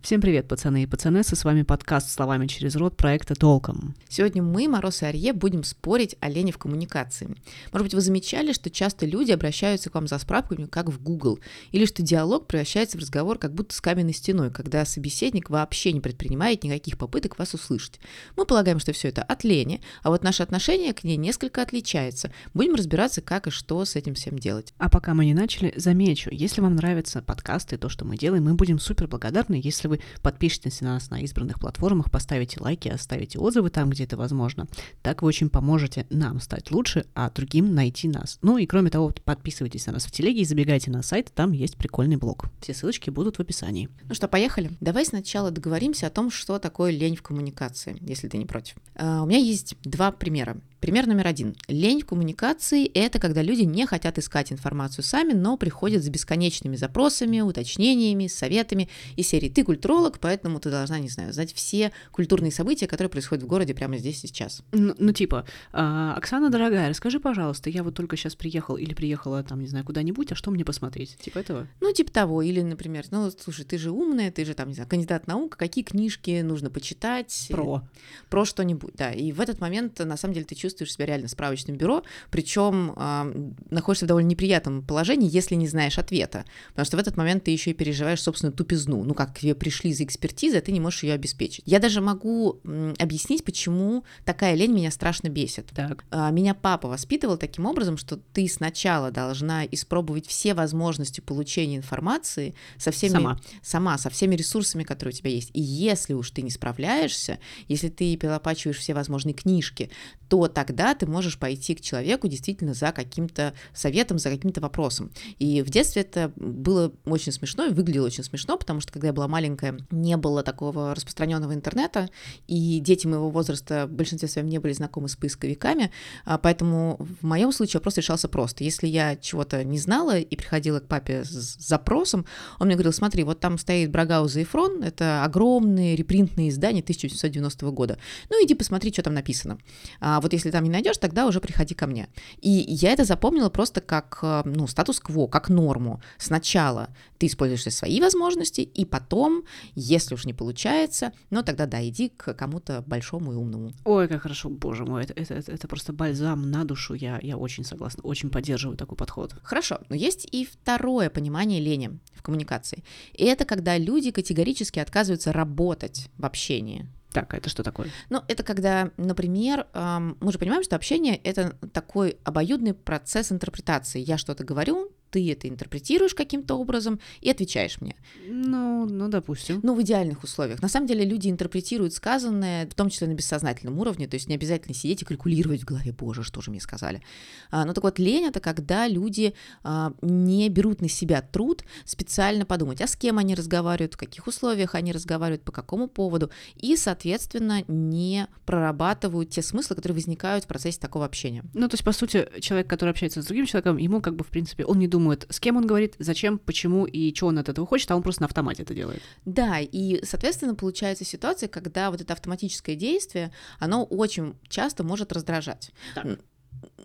Всем привет, пацаны и пацанессы, с вами подкаст «Словами через рот» проекта «Толком». Сегодня мы, Мороз и Арье, будем спорить о лени в коммуникации. Может быть, вы замечали, что часто люди обращаются к вам за справками, как в Google, или что диалог превращается в разговор как будто с каменной стеной, когда собеседник вообще не предпринимает никаких попыток вас услышать. Мы полагаем, что все это от лени, а вот наше отношение к ней несколько отличается. Будем разбираться, как и что с этим всем делать. А пока мы не начали, замечу, если вам нравятся подкасты и то, что мы делаем, мы будем супер благодарны, если вы подпишетесь на нас на избранных платформах, поставите лайки, оставите отзывы там, где это возможно. Так вы очень поможете нам стать лучше, а другим найти нас. Ну и кроме того, подписывайтесь на нас в телеге и забегайте на сайт, там есть прикольный блог. Все ссылочки будут в описании. Ну что, поехали? Давай сначала договоримся о том, что такое лень в коммуникации, если ты не против. Uh, у меня есть два примера. Пример номер один. Лень в коммуникации – это когда люди не хотят искать информацию сами, но приходят с бесконечными запросами, уточнениями, советами и серии «ты культуролог, поэтому ты должна, не знаю, знать все культурные события, которые происходят в городе прямо здесь и сейчас». Ну, ну типа, э, Оксана, дорогая, расскажи, пожалуйста, я вот только сейчас приехал или приехала там, не знаю, куда-нибудь, а что мне посмотреть? Типа этого? Ну, типа того. Или, например, ну, слушай, ты же умная, ты же там, не знаю, кандидат наук, какие книжки нужно почитать? Про. Про что-нибудь, да. И в этот момент, на самом деле, ты чувствуешь себя реально справочным бюро, причем э, находишься в довольно неприятном положении, если не знаешь ответа, потому что в этот момент ты еще и переживаешь собственную тупизну, ну как к тебе пришли за экспертизой, а ты не можешь ее обеспечить. Я даже могу объяснить, почему такая лень меня страшно бесит. Так. Э, меня папа воспитывал таким образом, что ты сначала должна испробовать все возможности получения информации со всеми Сама. сама со всеми ресурсами, которые у тебя есть. И если уж ты не справляешься, если ты перелопачиваешь все возможные книжки, то тогда ты можешь пойти к человеку действительно за каким-то советом, за каким-то вопросом. И в детстве это было очень смешно и выглядело очень смешно, потому что когда я была маленькая, не было такого распространенного интернета, и дети моего возраста в большинстве своем не были знакомы с поисковиками, а поэтому в моем случае вопрос решался просто. Если я чего-то не знала и приходила к папе с запросом, он мне говорил, смотри, вот там стоит Брагауза и Фрон, это огромные репринтные издания 1990 года. Ну, иди посмотри, что там написано. А вот если там не найдешь, тогда уже приходи ко мне. И я это запомнила просто как э, ну, статус-кво, как норму. Сначала ты используешь свои возможности, и потом, если уж не получается, ну тогда да, иди к кому-то большому и умному. Ой, как хорошо, боже мой, это, это, это, это просто бальзам на душу, я, я очень согласна, очень поддерживаю такой подход. Хорошо, но есть и второе понимание лени в коммуникации. И это когда люди категорически отказываются работать в общении. Так, а это что такое? Ну, это когда, например, мы же понимаем, что общение — это такой обоюдный процесс интерпретации. Я что-то говорю, ты это интерпретируешь каким-то образом и отвечаешь мне. Ну, ну, допустим. Ну, в идеальных условиях. На самом деле люди интерпретируют сказанное, в том числе на бессознательном уровне, то есть не обязательно сидеть и калькулировать в голове, боже, что же мне сказали. А, ну, так вот, лень — это когда люди а, не берут на себя труд специально подумать, а с кем они разговаривают, в каких условиях они разговаривают, по какому поводу, и, соответственно, не прорабатывают те смыслы, которые возникают в процессе такого общения. Ну, то есть, по сути, человек, который общается с другим человеком, ему как бы, в принципе, он не думает, думает, с кем он говорит, зачем, почему и что он от этого хочет, а он просто на автомате это делает. Да, и, соответственно, получается ситуация, когда вот это автоматическое действие, оно очень часто может раздражать. Так.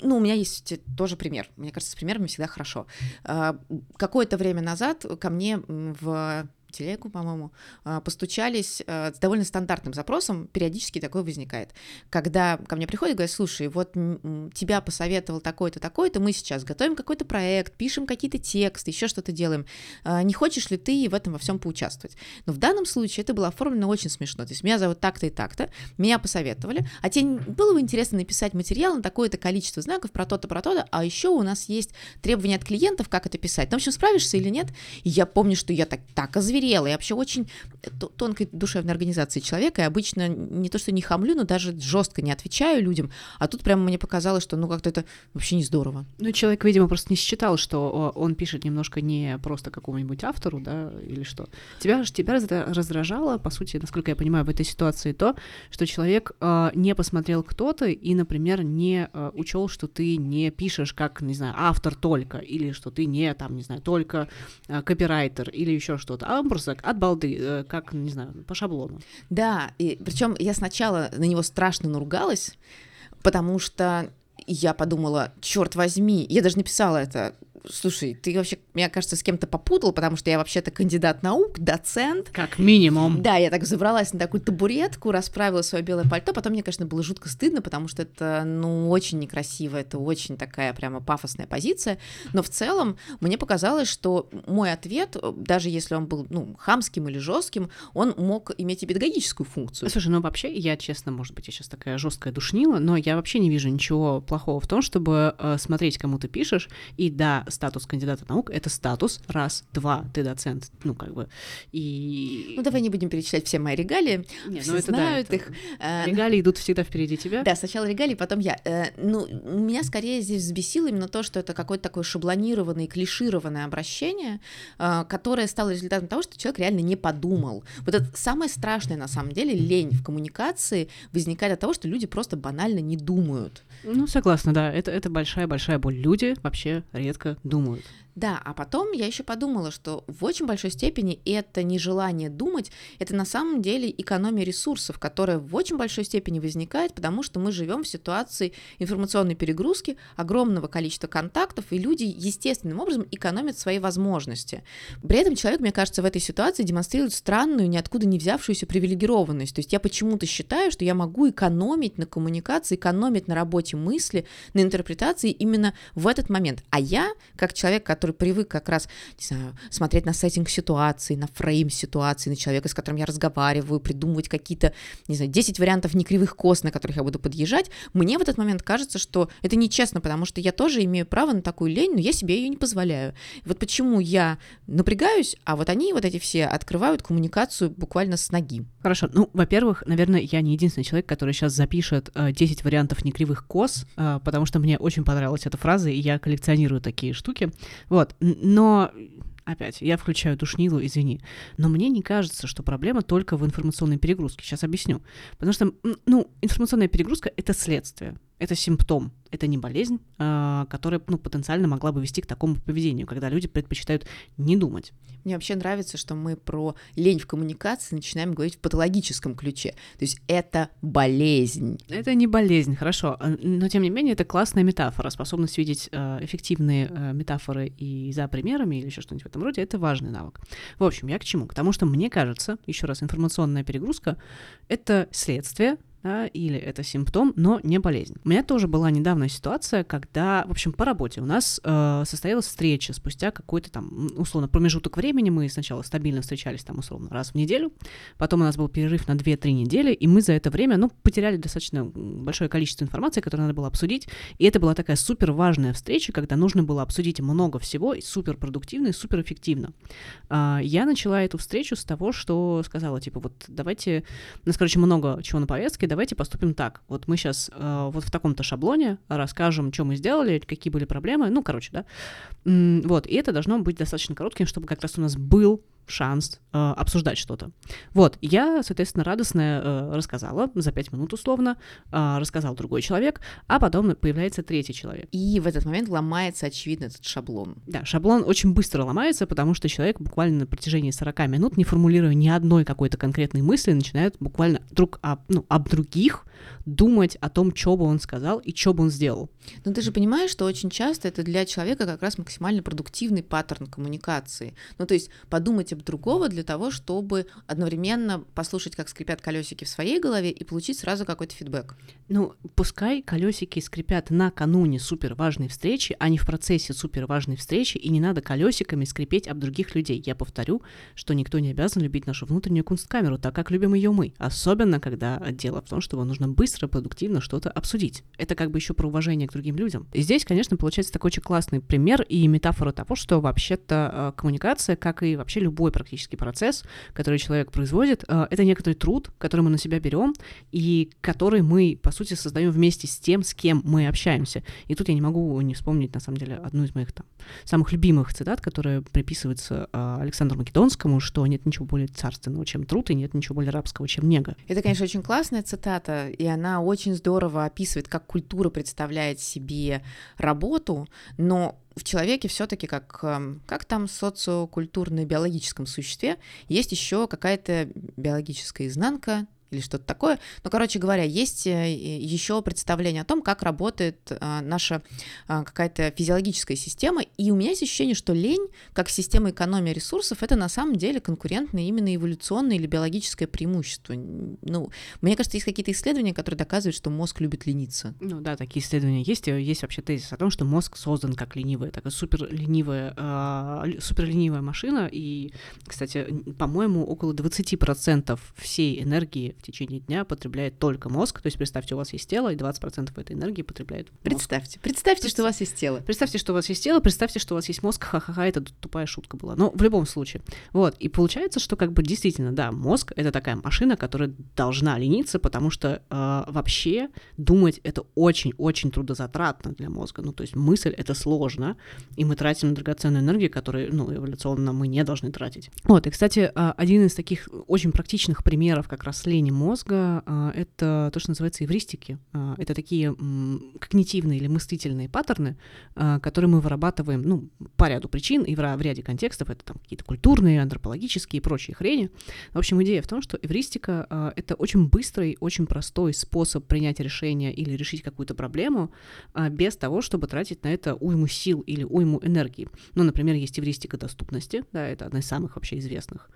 Ну, у меня есть тоже пример. Мне кажется, с примерами всегда хорошо. А, какое-то время назад ко мне в телегу, по-моему, а, постучались а, с довольно стандартным запросом, периодически такое возникает. Когда ко мне приходят и говорят, слушай, вот тебя посоветовал такой-то, такой-то, мы сейчас готовим какой-то проект, пишем какие-то тексты, еще что-то делаем. А, не хочешь ли ты в этом во всем поучаствовать? Но в данном случае это было оформлено очень смешно. То есть меня зовут так-то и так-то, меня посоветовали, а тебе было бы интересно написать материал на такое-то количество знаков про то-то, про то-то, а еще у нас есть требования от клиентов, как это писать. Ну, в общем, справишься или нет? И я помню, что я так, так озверела, Я вообще очень тонкой душевной организации человека, и обычно не то, что не хамлю, но даже жестко не отвечаю людям, а тут прямо мне показалось, что ну как-то это вообще не здорово. Ну, человек, видимо, просто не считал, что он пишет немножко не просто какому-нибудь автору, да, или что. Тебя, тебя раздражало, по сути, насколько я понимаю, в этой ситуации то, что человек э, не посмотрел кто-то и, например, не э, учел, что ты не пишешь как, не знаю, автор только, или что ты не, там, не знаю, только э, копирайтер, или еще что-то, а он просто от балды, э, как, не знаю, по шаблону. Да, и причем я сначала на него страшно наругалась, потому что я подумала, черт возьми, я даже написала это, слушай, ты вообще меня кажется, с кем-то попутал, потому что я вообще-то кандидат наук, доцент. Как минимум. Да, я так забралась на такую табуретку, расправила свое белое пальто, потом мне, конечно, было жутко стыдно, потому что это, ну, очень некрасиво, это очень такая прямо пафосная позиция, но в целом мне показалось, что мой ответ, даже если он был, ну, хамским или жестким, он мог иметь и педагогическую функцию. Слушай, ну вообще, я честно, может быть, я сейчас такая жесткая душнила, но я вообще не вижу ничего плохого в том, чтобы э, смотреть, кому ты пишешь, и да, статус кандидата наук — это статус, раз, два, ты доцент, ну, как бы, и... Ну, давай не будем перечислять все мои регалии, Нет, все ну, это, знают да, это... их. Э, регалии идут всегда впереди тебя. Да, сначала регалии, потом я. Э, ну, меня скорее здесь взбесило именно то, что это какое-то такое шаблонированное, клишированное обращение, э, которое стало результатом того, что человек реально не подумал. Вот это самое страшное, на самом деле, лень в коммуникации возникает от того, что люди просто банально не думают. Ну, согласна, да, это, это большая-большая боль. Люди вообще редко думают. Да, а потом я еще подумала, что в очень большой степени это нежелание думать, это на самом деле экономия ресурсов, которая в очень большой степени возникает, потому что мы живем в ситуации информационной перегрузки, огромного количества контактов, и люди естественным образом экономят свои возможности. При этом человек, мне кажется, в этой ситуации демонстрирует странную, ниоткуда не взявшуюся привилегированность. То есть я почему-то считаю, что я могу экономить на коммуникации, экономить на работе мысли, на интерпретации именно в этот момент. А я, как человек, который который привык как раз, не знаю, смотреть на сеттинг ситуации, на фрейм ситуации, на человека, с которым я разговариваю, придумывать какие-то, не знаю, 10 вариантов некривых кос, на которых я буду подъезжать, мне в этот момент кажется, что это нечестно, потому что я тоже имею право на такую лень, но я себе ее не позволяю. Вот почему я напрягаюсь, а вот они вот эти все открывают коммуникацию буквально с ноги. Хорошо, ну, во-первых, наверное, я не единственный человек, который сейчас запишет э, 10 вариантов некривых кос, э, потому что мне очень понравилась эта фраза, и я коллекционирую такие штуки. Вот, но опять, я включаю душнилу, извини, но мне не кажется, что проблема только в информационной перегрузке. Сейчас объясню. Потому что, ну, информационная перегрузка — это следствие это симптом, это не болезнь, а, которая ну, потенциально могла бы вести к такому поведению, когда люди предпочитают не думать. Мне вообще нравится, что мы про лень в коммуникации начинаем говорить в патологическом ключе. То есть это болезнь. Это не болезнь, хорошо. А, но тем не менее, это классная метафора. Способность видеть а, эффективные метафоры и за примерами или еще что-нибудь в этом роде это важный навык. В общем, я к чему? К тому, что мне кажется, еще раз, информационная перегрузка это следствие да, или это симптом, но не болезнь. У меня тоже была недавно ситуация, когда, в общем, по работе у нас э, состоялась встреча спустя какой-то там, условно, промежуток времени. Мы сначала стабильно встречались там, условно, раз в неделю, потом у нас был перерыв на 2-3 недели, и мы за это время, ну, потеряли достаточно большое количество информации, которую надо было обсудить, и это была такая супер важная встреча, когда нужно было обсудить много всего, и супер продуктивно, и супер эффективно. Э, я начала эту встречу с того, что сказала, типа, вот давайте, у нас, короче, много чего на повестке, давайте поступим так. Вот мы сейчас э, вот в таком-то шаблоне расскажем, что мы сделали, какие были проблемы. Ну, короче, да. Вот, и это должно быть достаточно коротким, чтобы как раз у нас был шанс э, обсуждать что-то. Вот, я, соответственно, радостно э, рассказала за пять минут условно, э, рассказал другой человек, а потом появляется третий человек. И в этот момент ломается, очевидно, этот шаблон. Да, шаблон очень быстро ломается, потому что человек буквально на протяжении 40 минут, не формулируя ни одной какой-то конкретной мысли, начинает буквально друг об, ну, об других думать о том, что бы он сказал и что бы он сделал. Но ты же понимаешь, что очень часто это для человека как раз максимально продуктивный паттерн коммуникации. Ну, то есть подумать об другого для того, чтобы одновременно послушать, как скрипят колесики в своей голове и получить сразу какой-то фидбэк. Ну, пускай колесики скрипят накануне супер важной встречи, а не в процессе супер важной встречи, и не надо колесиками скрипеть об других людей. Я повторю, что никто не обязан любить нашу внутреннюю кунсткамеру, так как любим ее мы. Особенно, когда дело в том, что вам нужно быстро, продуктивно что-то обсудить. Это как бы еще про уважение к другим людям. И здесь, конечно, получается такой очень классный пример и метафора того, что вообще-то э, коммуникация, как и вообще любой практически процесс, который человек производит, э, это некоторый труд, который мы на себя берем и который мы, по сути, создаем вместе с тем, с кем мы общаемся. И тут я не могу не вспомнить, на самом деле, одну из моих там самых любимых цитат, которая приписывается э, Александру Македонскому, что нет ничего более царственного, чем труд, и нет ничего более рабского, чем нега. Это, конечно, очень классная цитата, и она очень здорово описывает, как культура представляет себе работу, но в человеке все-таки как, эм, как там социокультурно-биологическом существе есть еще какая-то биологическая изнанка, или что-то такое. Но, короче говоря, есть э, еще представление о том, как работает а, наша а, какая-то физиологическая система, и у меня есть ощущение, что лень, как система экономии ресурсов, это на самом деле конкурентное именно эволюционное или биологическое преимущество. Ну, мне кажется, есть какие-то исследования, которые доказывают, что мозг любит лениться. Ну да, такие исследования есть. Есть вообще тезис о том, что мозг создан как ленивая, такая супер ленивая, э, супер ленивая машина. И, кстати, по-моему, около 20% всей энергии в течение дня потребляет только мозг. То есть представьте, у вас есть тело, и 20% этой энергии потребляет мозг. Представьте, представьте, что у вас есть тело. Представьте, что у вас есть тело, представьте, что у вас есть мозг, ха-ха-ха, это тупая шутка была. Но в любом случае. Вот, и получается, что как бы действительно, да, мозг — это такая машина, которая должна лениться, потому что э, вообще думать это очень-очень трудозатратно для мозга. Ну, то есть мысль — это сложно, и мы тратим драгоценную энергию, которую, ну, эволюционно мы не должны тратить. Вот, и, кстати, э, один из таких очень практичных примеров как раз лени мозга э, — это то, что называется эвристики. Э, это такие когнитивные или мыслительные паттерны, э, которые мы вырабатываем, ну, по ряду причин и в, ряде контекстов. Это там какие-то культурные, антропологические и прочие хрени. В общем, идея в том, что эвристика это очень быстрый, очень простой способ принять решение или решить какую-то проблему без того, чтобы тратить на это уйму сил или уйму энергии. Ну, например, есть эвристика доступности, да, это одна из самых вообще известных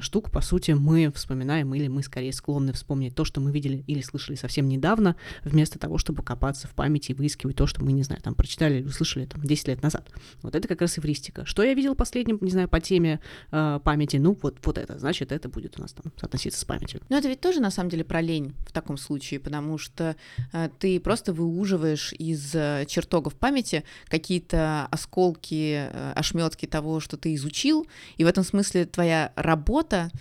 штук. По сути, мы вспоминаем или мы скорее склонны вспомнить то, что мы видели или слышали совсем недавно, вместо того, чтобы копаться в памяти и выискивать то, что мы, не знаю, там, прочитали или услышали там 10 лет назад. Вот это как раз эвристика. Что я видел последним, не знаю, по теме э, памяти? Ну, вот, вот это, значит, это будет у нас там соотноситься с памятью. Но это ведь тоже, на самом деле, про лень в таком случае, потому что э, ты просто выуживаешь из э, чертогов памяти какие-то осколки, э, ошметки того, что ты изучил, и в этом смысле твоя работа,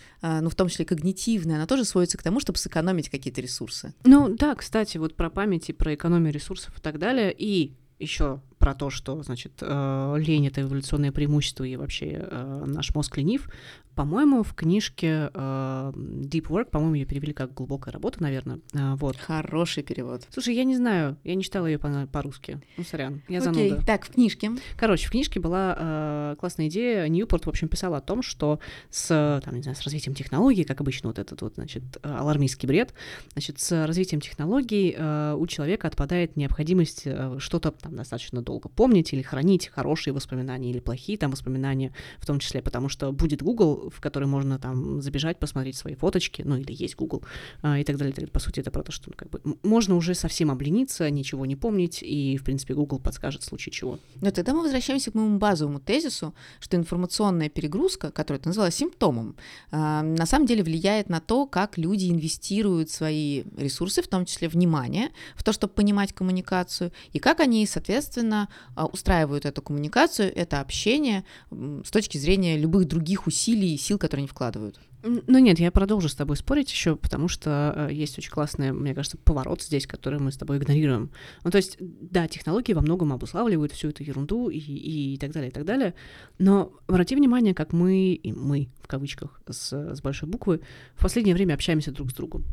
ну, в том числе когнитивная, она тоже сводится к тому, чтобы сэкономить какие-то ресурсы. Ну, да, кстати, вот про память и про экономию ресурсов и так далее, и еще про то, что, значит, э, лень — это эволюционное преимущество, и вообще э, наш мозг ленив, по-моему, в книжке э, Deep Work, по-моему, ее перевели как глубокая работа, наверное. Вот. Хороший перевод. Слушай, я не знаю, я не читала ее по- по-русски. Ну, сорян, я Окей, зануда. так, в книжке. Короче, в книжке была классная идея. Ньюпорт, в общем, писал о том, что с, там, не знаю, с развитием технологий, как обычно, вот этот вот, значит, алармистский бред, значит, с развитием технологий у человека отпадает необходимость что-то там достаточно долго помнить или хранить хорошие воспоминания или плохие там воспоминания, в том числе, потому что будет Google, в который можно там забежать, посмотреть свои фоточки, ну или есть Google а, и так далее. По сути, это про то, что ну, как бы, можно уже совсем облениться, ничего не помнить, и, в принципе, Google подскажет в случае чего. Но тогда мы возвращаемся к моему базовому тезису, что информационная перегрузка, которая ты назвала симптомом, а, на самом деле влияет на то, как люди инвестируют свои ресурсы, в том числе внимание, в то, чтобы понимать коммуникацию, и как они, соответственно, а, устраивают эту коммуникацию, это общение с точки зрения любых других усилий и сил, которые они вкладывают. Ну нет, я продолжу с тобой спорить еще, потому что э, есть очень классный, мне кажется, поворот здесь, который мы с тобой игнорируем. Ну то есть, да, технологии во многом обуславливают всю эту ерунду и, и так далее, и так далее, но обрати внимание, как мы, и мы, в кавычках, с, с большой буквы, в последнее время общаемся друг с другом.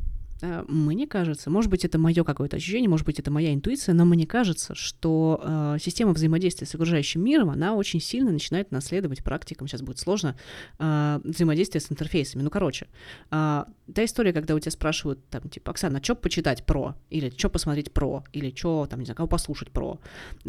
Мне кажется, может быть, это мое какое-то ощущение, может быть, это моя интуиция, но мне кажется, что э, система взаимодействия с окружающим миром, она очень сильно начинает наследовать практикам, сейчас будет сложно, э, взаимодействие с интерфейсами. Ну, короче, э, та история, когда у тебя спрашивают, там, типа, Оксана, а что почитать про? Или что посмотреть про? Или что, там, не знаю, кого послушать про?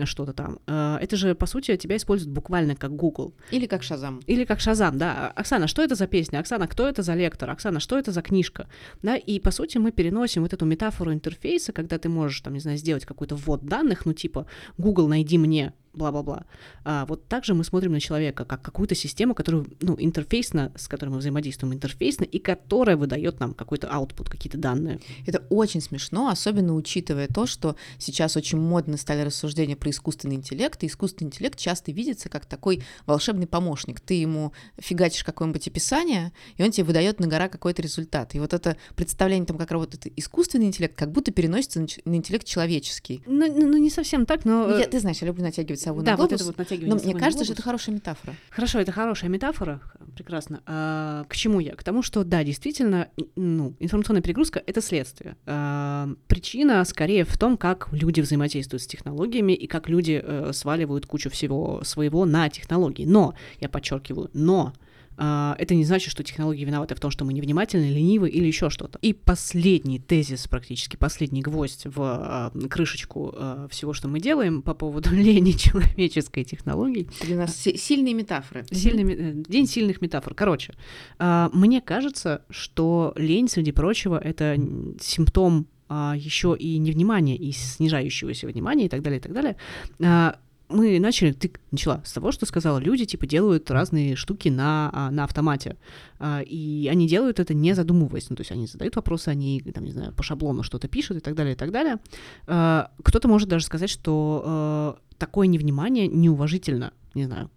Что-то там. Э, это же, по сути, тебя используют буквально как Google. Или как Шазам. Или как Шазам, да. Оксана, что это за песня? Оксана, кто это за лектор? Оксана, что это за книжка? Да, и, по сути, мы переносим вот эту метафору интерфейса, когда ты можешь, там, не знаю, сделать какой-то ввод данных, ну, типа, Google, найди мне бла-бла-бла. А вот также мы смотрим на человека как какую-то систему, которую, ну, интерфейсно, с которой мы взаимодействуем интерфейсно, и которая выдает нам какой-то output, какие-то данные. Это очень смешно, особенно учитывая то, что сейчас очень модно стали рассуждения про искусственный интеллект, и искусственный интеллект часто видится как такой волшебный помощник. Ты ему фигачишь какое-нибудь описание, и он тебе выдает на гора какой-то результат. И вот это представление там, как работает искусственный интеллект, как будто переносится на интеллект человеческий. Ну, ну, ну не совсем так, но... Ну, я, ты знаешь, я люблю натягивать сову да, на глобус, вот это вот натягивание но мне кажется, глобус. что это хорошая метафора. Хорошо, это хорошая метафора, прекрасно. А, к чему я? К тому, что да, действительно, ну, информационная перегрузка — это следствие. А, причина скорее в том, как люди взаимодействуют с технологиями и как люди э, сваливают кучу всего своего на технологии. Но, я подчеркиваю, но а, это не значит, что технологии виноваты в том, что мы невнимательны, ленивы или еще что-то. И последний тезис, практически последний гвоздь в а, крышечку а, всего, что мы делаем по поводу лени человеческой технологии. Для нас сильные метафоры. Сильный, э, день сильных метафор. Короче, мне кажется, что лень, среди прочего, это симптом еще и невнимания, и снижающегося внимания и так далее, и так далее мы начали, ты начала с того, что сказала, люди, типа, делают разные штуки на, а, на автомате, а, и они делают это не задумываясь, ну, то есть они задают вопросы, они, там, не знаю, по шаблону что-то пишут и так далее, и так далее. А, кто-то может даже сказать, что такое невнимание неуважительно, не знаю,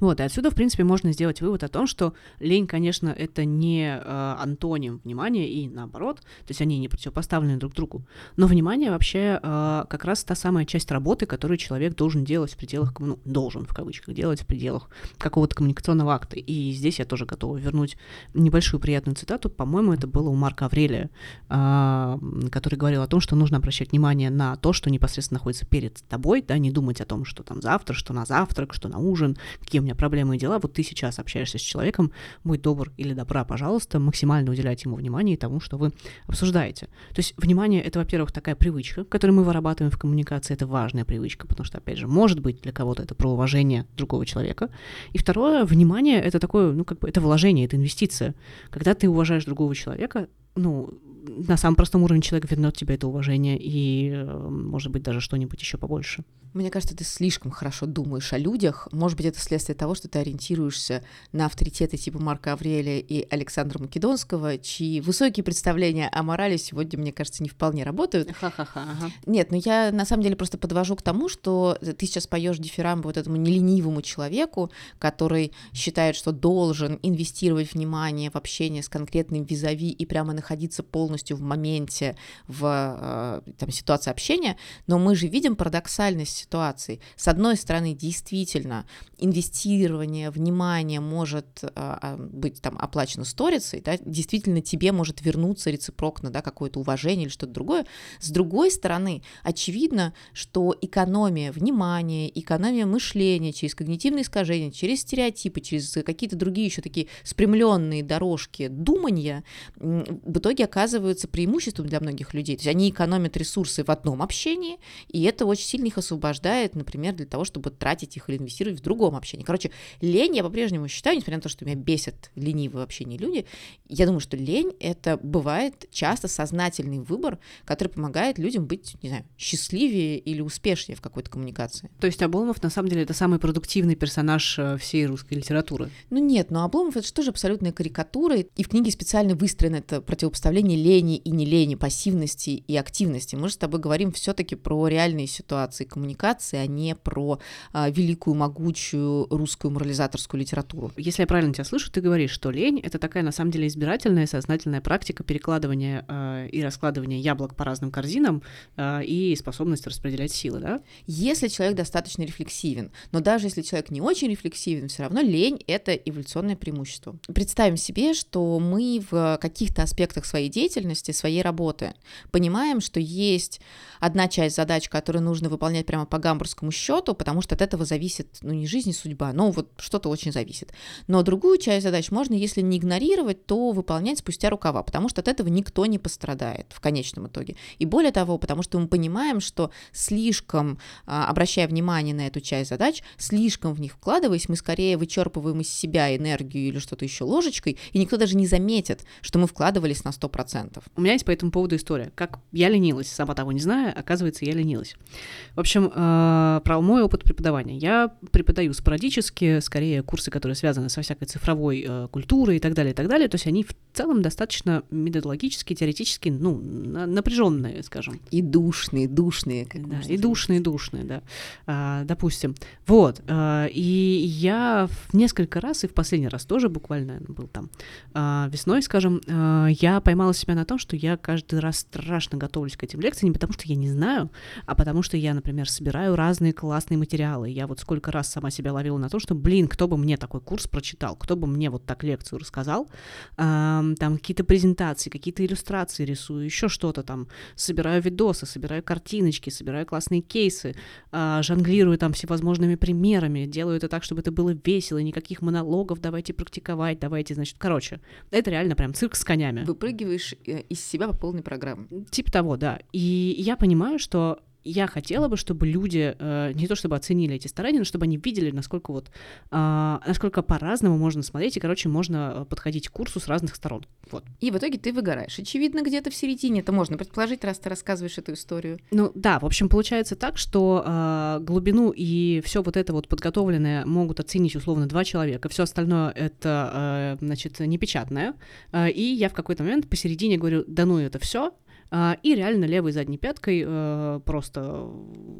вот, и отсюда, в принципе, можно сделать вывод о том, что лень, конечно, это не э, антоним внимания и наоборот, то есть они не противопоставлены друг другу, но внимание вообще э, как раз та самая часть работы, которую человек должен делать в пределах, ну, должен, в кавычках, делать в пределах какого-то коммуникационного акта. И здесь я тоже готова вернуть небольшую приятную цитату, по-моему, это было у Марка Аврелия, э, который говорил о том, что нужно обращать внимание на то, что непосредственно находится перед тобой, да, не думать о том, что там завтра, что на завтрак, что на ужин, какие меня проблемы и дела, вот ты сейчас общаешься с человеком, будь добр или добра, пожалуйста, максимально уделяйте ему внимание и тому, что вы обсуждаете. То есть внимание — это, во-первых, такая привычка, которую мы вырабатываем в коммуникации, это важная привычка, потому что, опять же, может быть для кого-то это про уважение другого человека. И второе, внимание — это такое, ну, как бы, это вложение, это инвестиция. Когда ты уважаешь другого человека, ну, на самом простом уровне человек вернет тебе это уважение и, э, может быть, даже что-нибудь еще побольше. Мне кажется, ты слишком хорошо думаешь о людях. Может быть, это следствие того, что ты ориентируешься на авторитеты типа Марка Аврелия и Александра Македонского, чьи высокие представления о морали сегодня, мне кажется, не вполне работают. Ха-ха-ха. Ага. Нет, но я на самом деле просто подвожу к тому, что ты сейчас поешь дифирамбы вот этому неленивому человеку, который считает, что должен инвестировать внимание в общение с конкретным визави и прямо находиться полностью в моменте, в э, там, ситуации общения. Но мы же видим парадоксальность ситуаций. С одной стороны, действительно, инвестирование, внимание может а, быть там оплачено сторицей, да, действительно тебе может вернуться рецепрокно, да, какое-то уважение или что-то другое. С другой стороны, очевидно, что экономия внимания, экономия мышления через когнитивные искажения, через стереотипы, через какие-то другие еще такие спрямленные дорожки думания в итоге оказываются преимуществом для многих людей. То есть они экономят ресурсы в одном общении, и это очень сильно их освобождает например, для того, чтобы тратить их или инвестировать в другом общении. Короче, лень я по-прежнему считаю, несмотря на то, что меня бесят ленивые в общении люди, я думаю, что лень — это бывает часто сознательный выбор, который помогает людям быть, не знаю, счастливее или успешнее в какой-то коммуникации. То есть Обломов, на самом деле, это самый продуктивный персонаж э, всей русской литературы? Ну нет, но Обломов — это же тоже абсолютная карикатура, и в книге специально выстроено это противопоставление лени и не лени, пассивности и активности. Мы же с тобой говорим все таки про реальные ситуации коммуникации, коммуникации, а не про а, великую, могучую русскую морализаторскую литературу. Если я правильно тебя слышу, ты говоришь, что лень — это такая, на самом деле, избирательная, сознательная практика перекладывания э, и раскладывания яблок по разным корзинам э, и способность распределять силы, да? Если человек достаточно рефлексивен, но даже если человек не очень рефлексивен, все равно лень — это эволюционное преимущество. Представим себе, что мы в каких-то аспектах своей деятельности, своей работы понимаем, что есть одна часть задач, которые нужно выполнять прямо по гамбургскому счету, потому что от этого зависит, ну, не жизнь и судьба, но вот что-то очень зависит. Но другую часть задач можно, если не игнорировать, то выполнять спустя рукава, потому что от этого никто не пострадает в конечном итоге. И более того, потому что мы понимаем, что слишком, а, обращая внимание на эту часть задач, слишком в них вкладываясь, мы скорее вычерпываем из себя энергию или что-то еще ложечкой, и никто даже не заметит, что мы на 100%. У меня есть по этому поводу история. Как я ленилась, сама того не зная, оказывается, я ленилась. В общем, э, про мой опыт преподавания. Я преподаю спорадически, скорее курсы, которые связаны со всякой цифровой э, культурой и так далее, и так далее. То есть они в целом достаточно методологически, теоретически, ну, напряженные, скажем. И душные, душные. Как да, и душные, душные, да. А, допустим. Вот. А, и я в несколько раз, и в последний раз тоже буквально был там а, весной, скажем, а, я поймала себя на том, что я каждый раз страшно готовлюсь к этим лекциям, не потому что я не знаю, а потому что я, например, собираю разные классные материалы. Я вот сколько раз сама себя ловила на том, что, блин, кто бы мне такой курс прочитал, кто бы мне вот так лекцию рассказал, там какие-то презентации, какие-то иллюстрации рисую, еще что-то там, собираю видосы, собираю картиночки, собираю классные кейсы, э, жонглирую там всевозможными примерами, делаю это так, чтобы это было весело, никаких монологов, давайте практиковать, давайте, значит, короче, это реально прям цирк с конями. Выпрыгиваешь э, из себя по полной программе. Типа того, да. И я понимаю, что я хотела бы, чтобы люди э, не то чтобы оценили эти старания, но чтобы они видели, насколько вот э, насколько по-разному можно смотреть, и, короче, можно э, подходить к курсу с разных сторон. Вот. И в итоге ты выгораешь. Очевидно, где-то в середине это можно предположить, раз ты рассказываешь эту историю. Ну да, в общем, получается так, что э, глубину и все вот это вот подготовленное могут оценить условно два человека, все остальное это, э, значит, непечатное. Э, и я в какой-то момент посередине говорю, да ну это все, и реально левой задней пяткой э, просто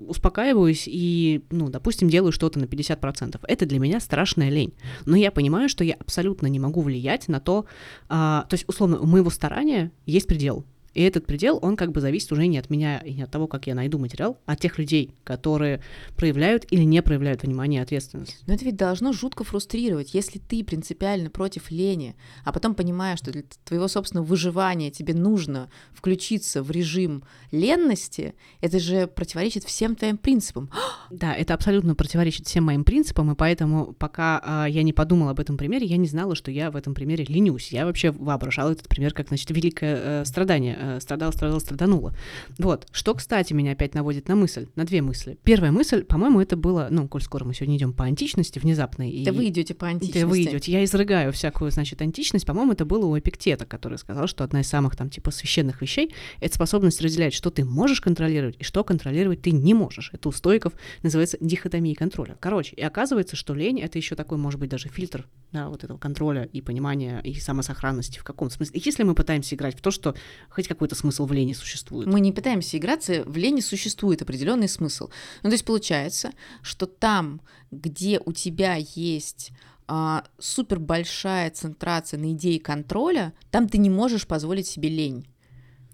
успокаиваюсь и, ну, допустим, делаю что-то на 50%. Это для меня страшная лень. Но я понимаю, что я абсолютно не могу влиять на то, а, то есть, условно, у моего старания есть предел. И этот предел, он как бы зависит уже не от меня и не от того, как я найду материал, а от тех людей, которые проявляют или не проявляют внимание и ответственность. Но это ведь должно жутко фрустрировать, если ты принципиально против лени, а потом понимаешь, что для твоего собственного выживания тебе нужно включиться в режим ленности, это же противоречит всем твоим принципам. Да, это абсолютно противоречит всем моим принципам, и поэтому пока а, я не подумала об этом примере, я не знала, что я в этом примере ленюсь. Я вообще воображала этот пример как, значит, великое э, страдание э, страдал, страдал, страданула. Вот. Что, кстати, меня опять наводит на мысль, на две мысли. Первая мысль, по-моему, это было, ну, коль скоро мы сегодня идем по античности внезапной. И... Да вы идете по античности. Да вы идете. Я изрыгаю всякую, значит, античность. По-моему, это было у Эпиктета, который сказал, что одна из самых там типа священных вещей — это способность разделять, что ты можешь контролировать и что контролировать ты не можешь. Это у стоиков называется дихотомия контроля. Короче, и оказывается, что лень — это еще такой, может быть, даже фильтр да, вот этого контроля и понимания и самосохранности в каком смысле. Если мы пытаемся играть в то, что хоть какой-то смысл в лени существует. Мы не пытаемся играться, в лени существует определенный смысл. Ну, то есть получается, что там, где у тебя есть а, супер большая центрация на идее контроля, там ты не можешь позволить себе лень.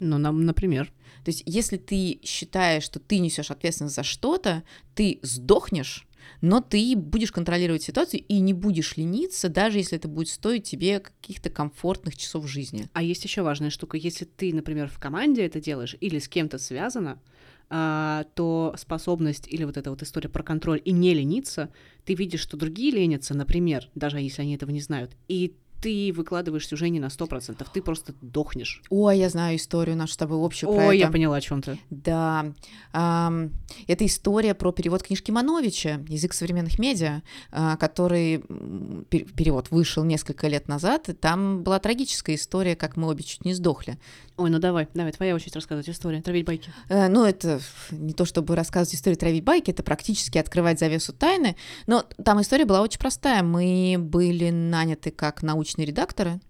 Ну, нам, например. То есть, если ты считаешь, что ты несешь ответственность за что-то, ты сдохнешь но ты будешь контролировать ситуацию и не будешь лениться, даже если это будет стоить тебе каких-то комфортных часов жизни. А есть еще важная штука, если ты, например, в команде это делаешь или с кем-то связано, а, то способность или вот эта вот история про контроль и не лениться, ты видишь, что другие ленятся, например, даже если они этого не знают, и ты выкладываешься уже не на сто процентов, ты просто дохнешь. Ой, я знаю историю нашу с тобой общую Ой, про это. я поняла, о чем ты. Да. Эм, это история про перевод книжки Мановича «Язык современных медиа», э, который перевод вышел несколько лет назад, и там была трагическая история, как мы обе чуть не сдохли. Ой, ну давай, давай, твоя очередь рассказывать историю, травить байки. Э, ну, это не то, чтобы рассказывать историю травить байки, это практически открывать завесу тайны, но там история была очень простая. Мы были наняты как научные научные редакторы,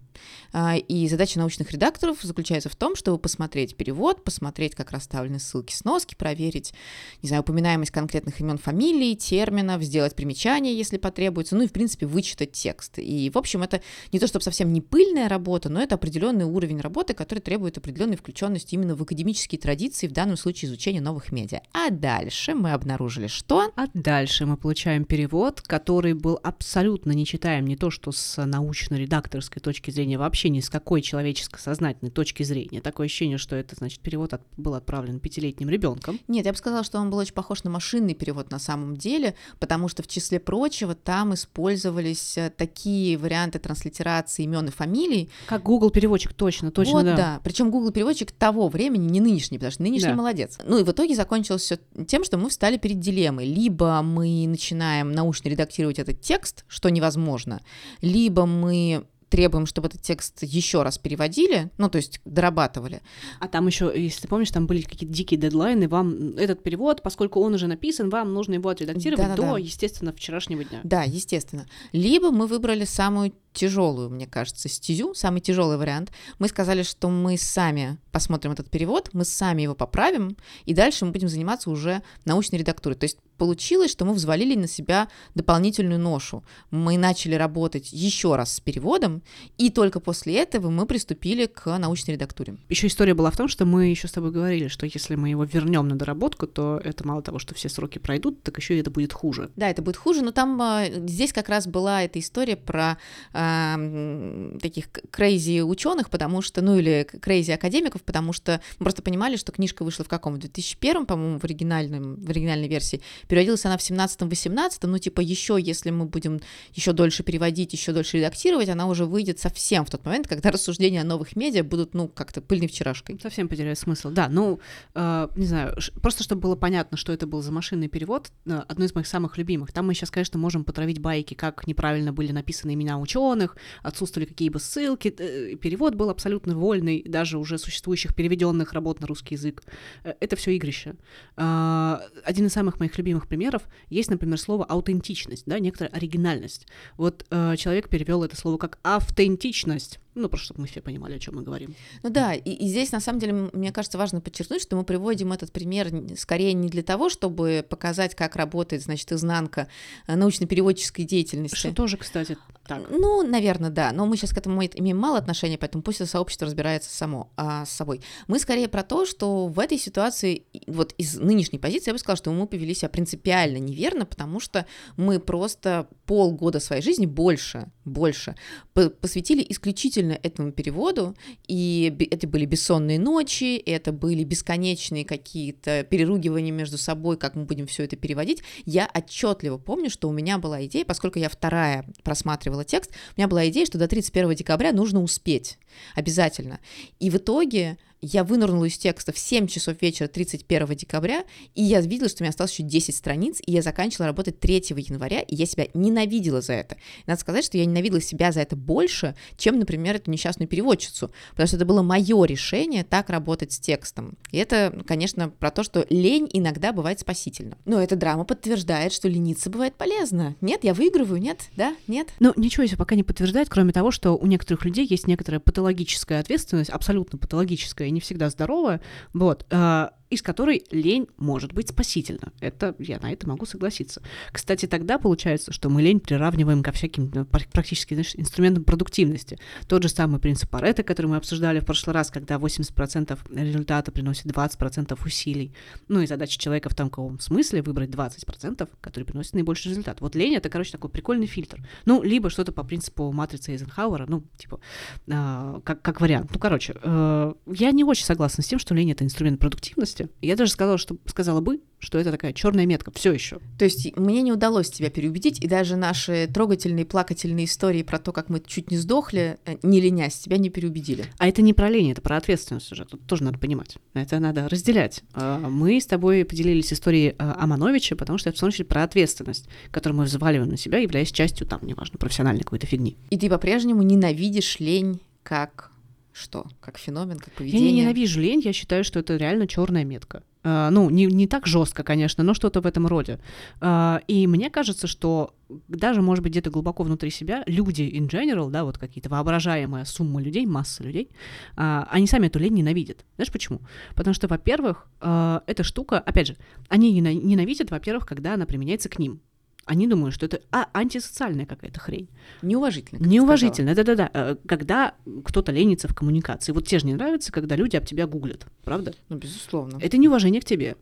и задача научных редакторов заключается в том, чтобы посмотреть перевод, посмотреть, как расставлены ссылки, сноски, проверить, не знаю, упоминаемость конкретных имен, фамилий, терминов, сделать примечания, если потребуется, ну и, в принципе, вычитать текст. И, в общем, это не то, чтобы совсем не пыльная работа, но это определенный уровень работы, который требует определенной включенности именно в академические традиции, в данном случае изучения новых медиа. А дальше мы обнаружили, что... А дальше мы получаем перевод, который был абсолютно не читаем не то, что с научно-редакторской точки зрения вообще вообще ни с какой человеческой сознательной точки зрения. Такое ощущение, что это, значит, перевод от, был отправлен пятилетним ребенком. Нет, я бы сказала, что он был очень похож на машинный перевод на самом деле, потому что в числе прочего там использовались э, такие варианты транслитерации имен и фамилий. Как Google переводчик, точно, точно, вот, да. да. Причем Google переводчик того времени, не нынешний, потому что нынешний да. молодец. Ну и в итоге закончилось все тем, что мы встали перед дилеммой. Либо мы начинаем научно редактировать этот текст, что невозможно, либо мы требуем, чтобы этот текст еще раз переводили, ну, то есть дорабатывали. А там еще, если ты помнишь, там были какие-то дикие дедлайны, вам этот перевод, поскольку он уже написан, вам нужно его отредактировать да, да, до, естественно, вчерашнего дня. Да, естественно. Либо мы выбрали самую тяжелую, мне кажется, стезю, самый тяжелый вариант. Мы сказали, что мы сами посмотрим этот перевод, мы сами его поправим, и дальше мы будем заниматься уже научной редактурой. То есть получилось, что мы взвалили на себя дополнительную ношу. Мы начали работать еще раз с переводом, и только после этого мы приступили к научной редактуре. Еще история была в том, что мы еще с тобой говорили, что если мы его вернем на доработку, то это мало того, что все сроки пройдут, так еще и это будет хуже. Да, это будет хуже, но там э, здесь как раз была эта история про э, таких crazy ученых, потому что, ну или crazy академиков, потому что мы просто понимали, что книжка вышла в каком? В 2001, по-моему, в оригинальном, в оригинальной версии. Переводилась она в 17-18, ну типа еще, если мы будем еще дольше переводить, еще дольше редактировать, она уже выйдет совсем в тот момент, когда рассуждения о новых медиа будут, ну, как-то пыльной вчерашкой. Совсем потеряет смысл, да. Ну, э, не знаю, просто чтобы было понятно, что это был за машинный перевод, э, одно из моих самых любимых. Там мы сейчас, конечно, можем потравить байки, как неправильно были написаны имена ученых, отсутствовали какие-бы ссылки. Э, перевод был абсолютно вольный, даже уже существующих переведенных работ на русский язык. Э, это все игрище. Э, один из самых моих любимых примеров есть, например, слово аутентичность, да, некоторая оригинальность. Вот э, человек перевел это слово как автентичность. Ну, просто чтобы мы все понимали, о чем мы говорим. Ну да, и, и здесь на самом деле, мне кажется, важно подчеркнуть, что мы приводим этот пример скорее не для того, чтобы показать, как работает, значит, изнанка э, научно-переводческой деятельности. Что тоже, кстати, так. Ну, наверное, да, но мы сейчас к этому имеем мало отношения, поэтому пусть это сообщество разбирается само а, с собой. Мы скорее про то, что в этой ситуации, вот из нынешней позиции, я бы сказала, что мы повели себя принципиально неверно, потому что мы просто полгода своей жизни больше, больше посвятили исключительно этому переводу, и это были бессонные ночи, это были бесконечные какие-то переругивания между собой, как мы будем все это переводить. Я отчетливо помню, что у меня была идея, поскольку я вторая просматривала текст, у меня была идея, что до 31 декабря нужно успеть обязательно. И в итоге я вынырнула из текста в 7 часов вечера 31 декабря, и я видела, что у меня осталось еще 10 страниц, и я заканчивала работать 3 января, и я себя ненавидела за это. Надо сказать, что я ненавидела себя за это больше, чем, например, эту несчастную переводчицу, потому что это было мое решение так работать с текстом. И это, конечно, про то, что лень иногда бывает спасительно. Но эта драма подтверждает, что лениться бывает полезно. Нет, я выигрываю, нет, да, нет. Ну, ничего еще пока не подтверждает, кроме того, что у некоторых людей есть некоторая патологическая ответственность, абсолютно патологическая, не всегда здоровая, вот, э, из которой лень может быть спасительна. Это я на это могу согласиться. Кстати, тогда получается, что мы лень приравниваем ко всяким ну, практически знаешь, инструментам продуктивности. Тот же самый принцип Паретта, который мы обсуждали в прошлый раз, когда 80% результата приносит 20% усилий. Ну и задача человека в таком смысле выбрать 20%, которые приносят наибольший результат. Вот лень — это, короче, такой прикольный фильтр. Ну, либо что-то по принципу матрицы Эйзенхауэра, ну, типа, э, как, как вариант. Ну, короче, э, я не очень согласна с тем, что лень — это инструмент продуктивности, месте. Я даже сказала, что сказала бы, что это такая черная метка, все еще. То есть мне не удалось тебя переубедить, и даже наши трогательные, плакательные истории про то, как мы чуть не сдохли, э, не ленясь, тебя не переубедили. А это не про лень, это про ответственность уже. Тут тоже надо понимать. Это надо разделять. А, мы с тобой поделились историей Амановича, потому что это в том числе про ответственность, которую мы взваливаем на себя, являясь частью, там, неважно, профессиональной какой-то фигни. И ты по-прежнему ненавидишь лень как что? Как феномен, как поведение? Я не ненавижу лень, я считаю, что это реально черная метка. Uh, ну, не, не так жестко, конечно, но что-то в этом роде. Uh, и мне кажется, что даже, может быть, где-то глубоко внутри себя люди in general, да, вот какие-то воображаемая сумма людей, масса людей, uh, они сами эту лень ненавидят. Знаешь почему? Потому что, во-первых, эта штука, опять же, они ненавидят, во-первых, когда она применяется к ним они думают, что это а, антисоциальная какая-то хрень. Неуважительно. Неуважительно, да-да-да. Э, когда кто-то ленится в коммуникации. Вот тебе же не нравится, когда люди об тебя гуглят, правда? Ну, безусловно. Это неуважение к тебе.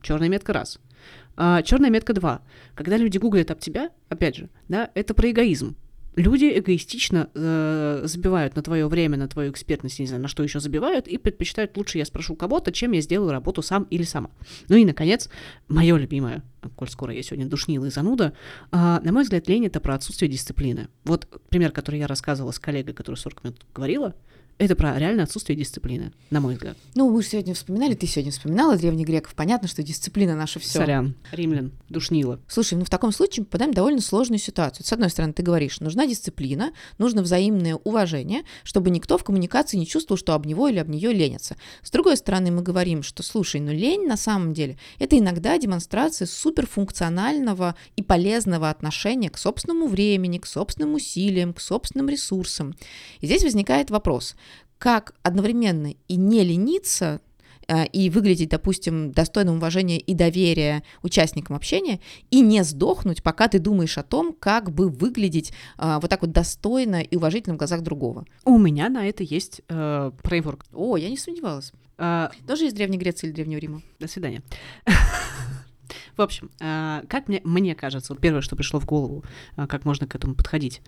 Черная метка раз. А, черная метка два. Когда люди гуглят об тебя, опять же, да, это про эгоизм люди эгоистично э, забивают на твое время, на твою экспертность, не знаю, на что еще забивают, и предпочитают лучше я спрошу кого-то, чем я сделаю работу сам или сама. Ну и, наконец, мое любимое, коль скоро я сегодня душнила и зануда, э, на мой взгляд, лень — это про отсутствие дисциплины. Вот пример, который я рассказывала с коллегой, которая 40 минут говорила — это про реальное отсутствие дисциплины, на мой взгляд. Ну, мы же сегодня вспоминали, ты сегодня вспоминала древних греков. Понятно, что дисциплина наша все. Сорян, римлян, душнила. Слушай, ну в таком случае мы попадаем в довольно сложную ситуацию. С одной стороны, ты говоришь, нужна дисциплина, нужно взаимное уважение, чтобы никто в коммуникации не чувствовал, что об него или об нее ленится. С другой стороны, мы говорим, что, слушай, ну лень на самом деле это иногда демонстрация суперфункционального и полезного отношения к собственному времени, к собственным усилиям, к собственным ресурсам. И здесь возникает вопрос, как одновременно и не лениться, э, и выглядеть, допустим, достойным уважения и доверия участникам общения, и не сдохнуть, пока ты думаешь о том, как бы выглядеть э, вот так вот достойно и уважительно в глазах другого. У меня на это есть э, фреймворк. О, я не сомневалась. А, Тоже из Древней Греции или Древнего Рима? До свидания. В общем, а, как мне, мне кажется, вот первое, что пришло в голову, а, как можно к этому подходить,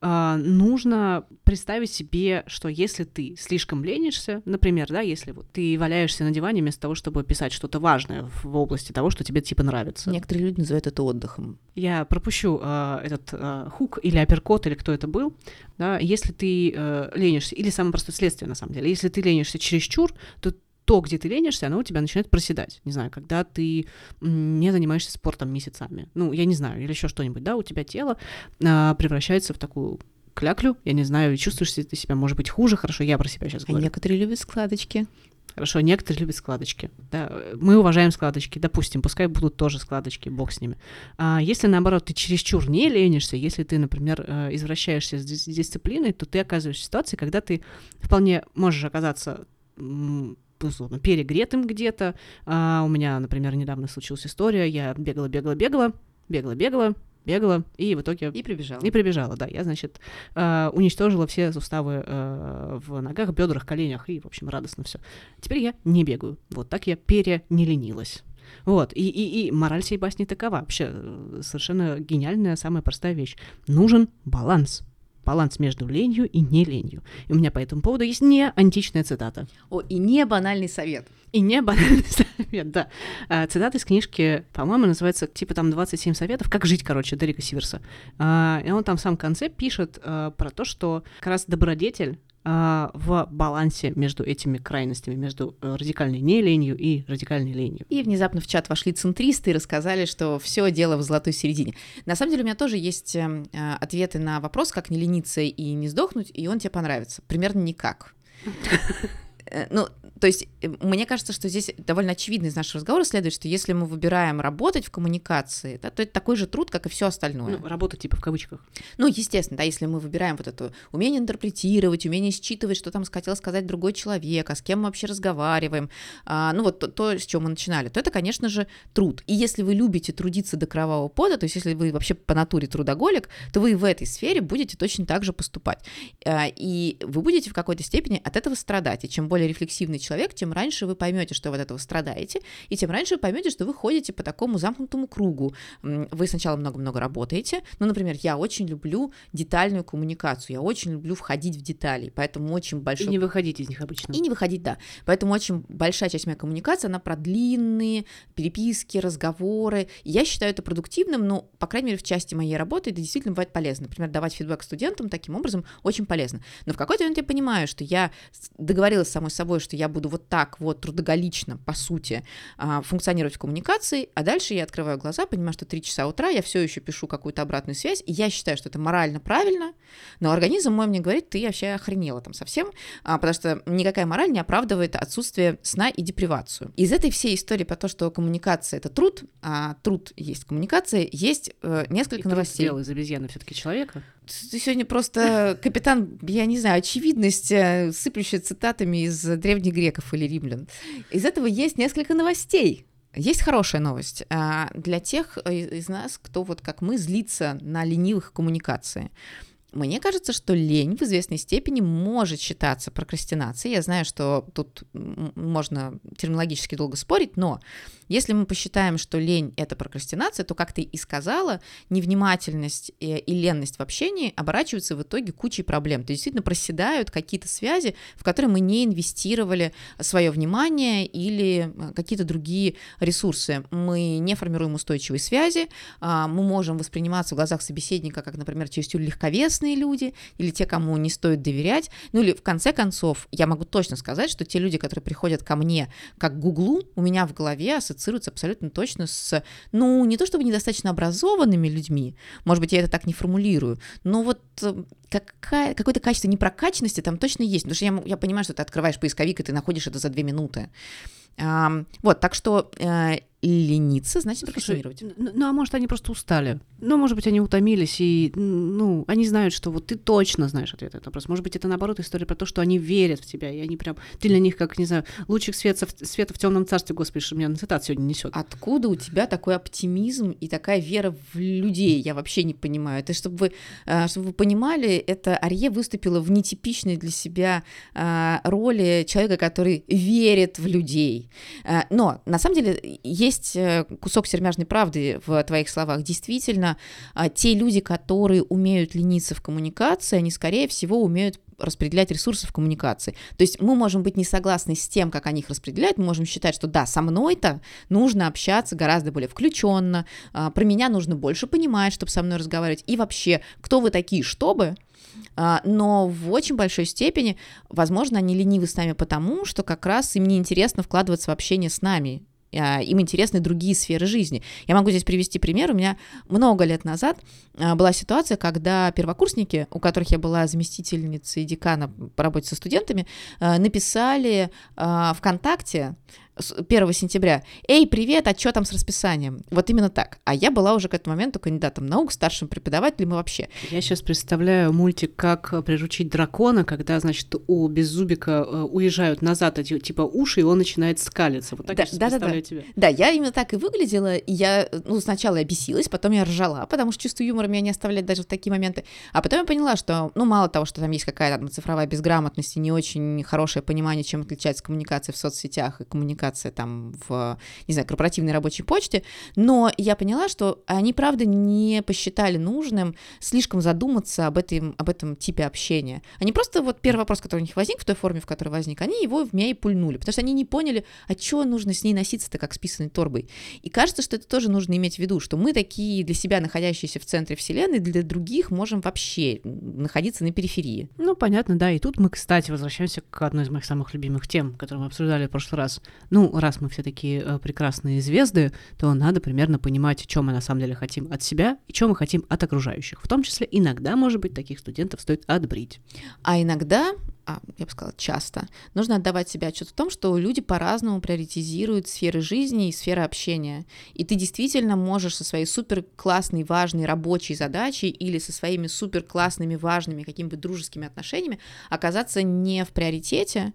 а, нужно представить себе, что если ты слишком ленишься, например, да, если вот ты валяешься на диване вместо того, чтобы писать что-то важное в области того, что тебе типа нравится. Некоторые люди называют это отдыхом. Я пропущу э, этот э, хук или апперкот, или кто это был, да, если ты э, ленишься, или самое простое следствие, на самом деле, если ты ленишься чересчур, то то, где ты ленишься, оно у тебя начинает проседать. Не знаю, когда ты не занимаешься спортом месяцами. Ну, я не знаю, или еще что-нибудь, да, у тебя тело а, превращается в такую кляклю, я не знаю, чувствуешь ты себя, может быть, хуже, хорошо, я про себя сейчас говорю. А некоторые любят складочки. Хорошо, некоторые любят складочки. Да, мы уважаем складочки, допустим, пускай будут тоже складочки, бог с ними. А если, наоборот, ты чересчур не ленишься, если ты, например, э, извращаешься с дисциплиной, то ты оказываешься в ситуации, когда ты вполне можешь оказаться условно, перегретым где-то. А у меня, например, недавно случилась история, я бегала, бегала, бегала, бегала, бегала, бегала, и в итоге... И прибежала. И прибежала, да. Я, значит, э, уничтожила все суставы э, в ногах, бедрах, коленях, и, в общем, радостно все. Теперь я не бегаю. Вот так я перенеленилась. Вот, и, и, и мораль всей басни такова. Вообще, э, совершенно гениальная, самая простая вещь. Нужен баланс баланс между ленью и не ленью. И у меня по этому поводу есть не античная цитата. О, и не банальный совет. И не банальный совет, да. А, цитата из книжки, по-моему, называется типа там 27 советов, как жить, короче, Дерека Сиверса. А, и он там в самом конце пишет а, про то, что как раз добродетель в балансе между этими крайностями, между э, радикальной не ленью и радикальной ленью. И внезапно в чат вошли центристы и рассказали, что все дело в золотой середине. На самом деле у меня тоже есть эм, э, ответы на вопрос, как не лениться и не сдохнуть, и он тебе понравится. Примерно никак. Э, ну, то есть мне кажется, что здесь довольно очевидно из нашего разговора следует, что если мы выбираем работать в коммуникации, да, то это такой же труд, как и все остальное. Ну, работа типа в кавычках. Ну, естественно, да, если мы выбираем вот это умение интерпретировать, умение считывать, что там хотел сказать другой человек, а с кем мы вообще разговариваем, а, ну вот то, то, с чего мы начинали, то это, конечно же, труд. И если вы любите трудиться до кровавого пота, то есть если вы вообще по натуре трудоголик, то вы в этой сфере будете точно так же поступать. А, и вы будете в какой-то степени от этого страдать. И чем более рефлексивный человек, человек, тем раньше вы поймете, что вы от этого страдаете, и тем раньше вы поймете, что вы ходите по такому замкнутому кругу. Вы сначала много-много работаете, ну, например, я очень люблю детальную коммуникацию, я очень люблю входить в детали, поэтому очень большой... И не выходить из них обычно. И не выходить, да. Поэтому очень большая часть моей коммуникации, она про длинные переписки, разговоры. Я считаю это продуктивным, но, по крайней мере, в части моей работы это действительно бывает полезно. Например, давать фидбэк студентам таким образом очень полезно. Но в какой-то момент я понимаю, что я договорилась с самой собой, что я буду буду вот так вот трудоголично, по сути, а, функционировать в коммуникации, а дальше я открываю глаза, понимаю, что 3 часа утра я все еще пишу какую-то обратную связь, и я считаю, что это морально правильно, но организм мой мне говорит, ты вообще охренела там совсем, а, потому что никакая мораль не оправдывает отсутствие сна и депривацию. Из этой всей истории про то, что коммуникация — это труд, а труд есть коммуникация, есть э, несколько и новостей. Труд из обезьяны все таки человека? Ты сегодня просто капитан, я не знаю, очевидность, э, сыплющая цитатами из древних греков или римлян. Из этого есть несколько новостей. Есть хорошая новость а, для тех э, из нас, кто вот как мы злится на ленивых коммуникации. Мне кажется, что лень в известной степени может считаться прокрастинацией. Я знаю, что тут можно терминологически долго спорить, но если мы посчитаем, что лень — это прокрастинация, то, как ты и сказала, невнимательность и, и ленность в общении оборачиваются в итоге кучей проблем. То есть действительно проседают какие-то связи, в которые мы не инвестировали свое внимание или э, какие-то другие ресурсы. Мы не формируем устойчивые связи, а, мы можем восприниматься в глазах собеседника как, например, чересчур легковесные люди или те, кому не стоит доверять. Ну или в конце концов, я могу точно сказать, что те люди, которые приходят ко мне как к Гуглу, у меня в голове ассоциируются абсолютно точно с, ну, не то чтобы недостаточно образованными людьми, может быть, я это так не формулирую, но вот э, какая, какое-то качество непрокачанности там точно есть, потому что я, я понимаю, что ты открываешь поисковик, и ты находишь это за две минуты. Вот, так что э, лениться, значит прокрастинировать. Ну, ну, а может, они просто устали. Ну, может быть, они утомились, и, ну, они знают, что вот ты точно знаешь ответ на этот вопрос. Может быть, это, наоборот, история про то, что они верят в тебя, и они прям... Ты для них, как, не знаю, лучик света, света в темном царстве, господи, что меня на цитат сегодня несет. Откуда у тебя такой оптимизм и такая вера в людей? Я вообще не понимаю. Это чтобы вы, а, чтобы вы понимали, это Арье выступила в нетипичной для себя а, роли человека, который верит в людей. А, но, на самом деле, есть э, кусок сермяжной правды в твоих словах. Действительно, те люди, которые умеют лениться в коммуникации, они, скорее всего, умеют распределять ресурсы в коммуникации. То есть мы можем быть не согласны с тем, как они их распределяют, мы можем считать, что да, со мной-то нужно общаться гораздо более включенно, а, про меня нужно больше понимать, чтобы со мной разговаривать, и вообще, кто вы такие, чтобы, а, но в очень большой степени, возможно, они ленивы с нами потому, что как раз им неинтересно вкладываться в общение с нами, а, им интересны другие сферы жизни. Я могу здесь привести пример. У меня много лет назад а, была ситуация, когда первокурсники, у которых я была заместительницей декана по работе со студентами, а, написали ВКонтакте 1 сентября. Эй, привет, а что там с расписанием? Вот именно так. А я была уже к этому моменту кандидатом наук, старшим преподавателем и вообще. Я сейчас представляю мультик «Как приручить дракона», когда, значит, у Беззубика э, уезжают назад эти, типа уши, и он начинает скалиться. Вот так да, я да, да, да. тебя. Да, я именно так и выглядела. И я, ну, сначала я бесилась, потом я ржала, потому что чувство юмора меня не оставляет даже в такие моменты. А потом я поняла, что, ну, мало того, что там есть какая-то цифровая безграмотность и не очень хорошее понимание, чем отличается коммуникация в соцсетях и коммуникация коммуникация там в, не знаю, корпоративной рабочей почте, но я поняла, что они, правда, не посчитали нужным слишком задуматься об, этом, об этом типе общения. Они просто, вот первый вопрос, который у них возник, в той форме, в которой возник, они его в меня и пульнули, потому что они не поняли, а что нужно с ней носиться-то, как с писаной торбой. И кажется, что это тоже нужно иметь в виду, что мы такие для себя, находящиеся в центре Вселенной, для других можем вообще находиться на периферии. Ну, понятно, да. И тут мы, кстати, возвращаемся к одной из моих самых любимых тем, которую мы обсуждали в прошлый раз ну, раз мы все такие э, прекрасные звезды, то надо примерно понимать, что мы на самом деле хотим от себя и что мы хотим от окружающих. В том числе иногда, может быть, таких студентов стоит отбрить. А иногда а, я бы сказала, часто, нужно отдавать себе отчет в том, что люди по-разному приоритизируют сферы жизни и сферы общения. И ты действительно можешь со своей супер классной, важной рабочей задачей или со своими супер классными, важными какими-то дружескими отношениями оказаться не в приоритете.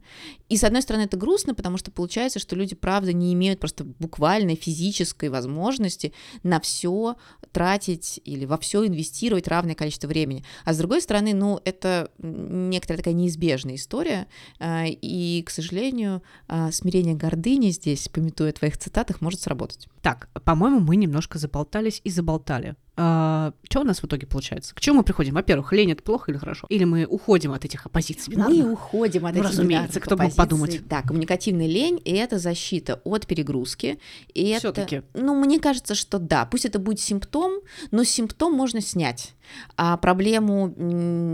И с одной стороны это грустно, потому что получается, что люди, правда, не имеют просто буквально физической возможности на все тратить или во все инвестировать равное количество времени. А с другой стороны, ну, это некоторая такая неизбежная история, а, и, к сожалению, а, смирение гордыни здесь, пометуя о твоих цитатах, может сработать. Так, по-моему, мы немножко заболтались и заболтали. А, что у нас в итоге получается? К чему мы приходим? Во-первых, лень это плохо или хорошо? Или мы уходим от этих оппозиций? Мы уходим от ну, этих разумеется, кто мог подумать. Да, коммуникативная лень и это защита от перегрузки. И Все-таки. Это, ну, мне кажется, что да, пусть это будет симптом, но симптом можно снять. А проблему,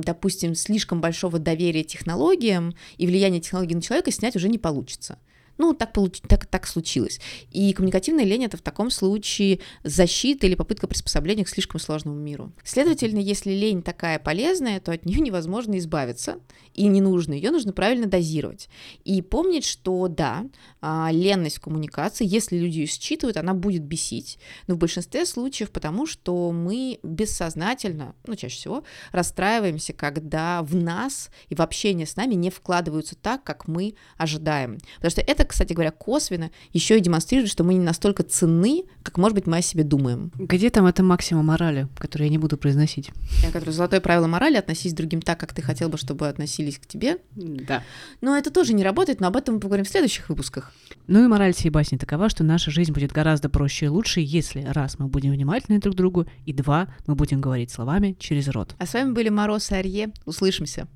допустим, слишком большого доверия технологиям и влияния технологий на человека снять уже не получится. Ну, так, получ... так, так случилось. И коммуникативная лень — это в таком случае защита или попытка приспособления к слишком сложному миру. Следовательно, если лень такая полезная, то от нее невозможно избавиться, и не нужно, ее нужно правильно дозировать. И помнить, что да, а, ленность в коммуникации, если люди ее считывают, она будет бесить, но в большинстве случаев потому, что мы бессознательно, ну, чаще всего, расстраиваемся, когда в нас и в общение с нами не вкладываются так, как мы ожидаем. Потому что это это, кстати говоря, косвенно еще и демонстрирует, что мы не настолько ценны, как, может быть, мы о себе думаем. Где там это максимум морали, который я не буду произносить? Которое золотое правило морали — относись к другим так, как ты хотел бы, чтобы относились к тебе. Да. Но это тоже не работает, но об этом мы поговорим в следующих выпусках. Ну и мораль всей басни такова, что наша жизнь будет гораздо проще и лучше, если, раз, мы будем внимательны друг к другу, и два, мы будем говорить словами через рот. А с вами были Мороз и Арье. Услышимся.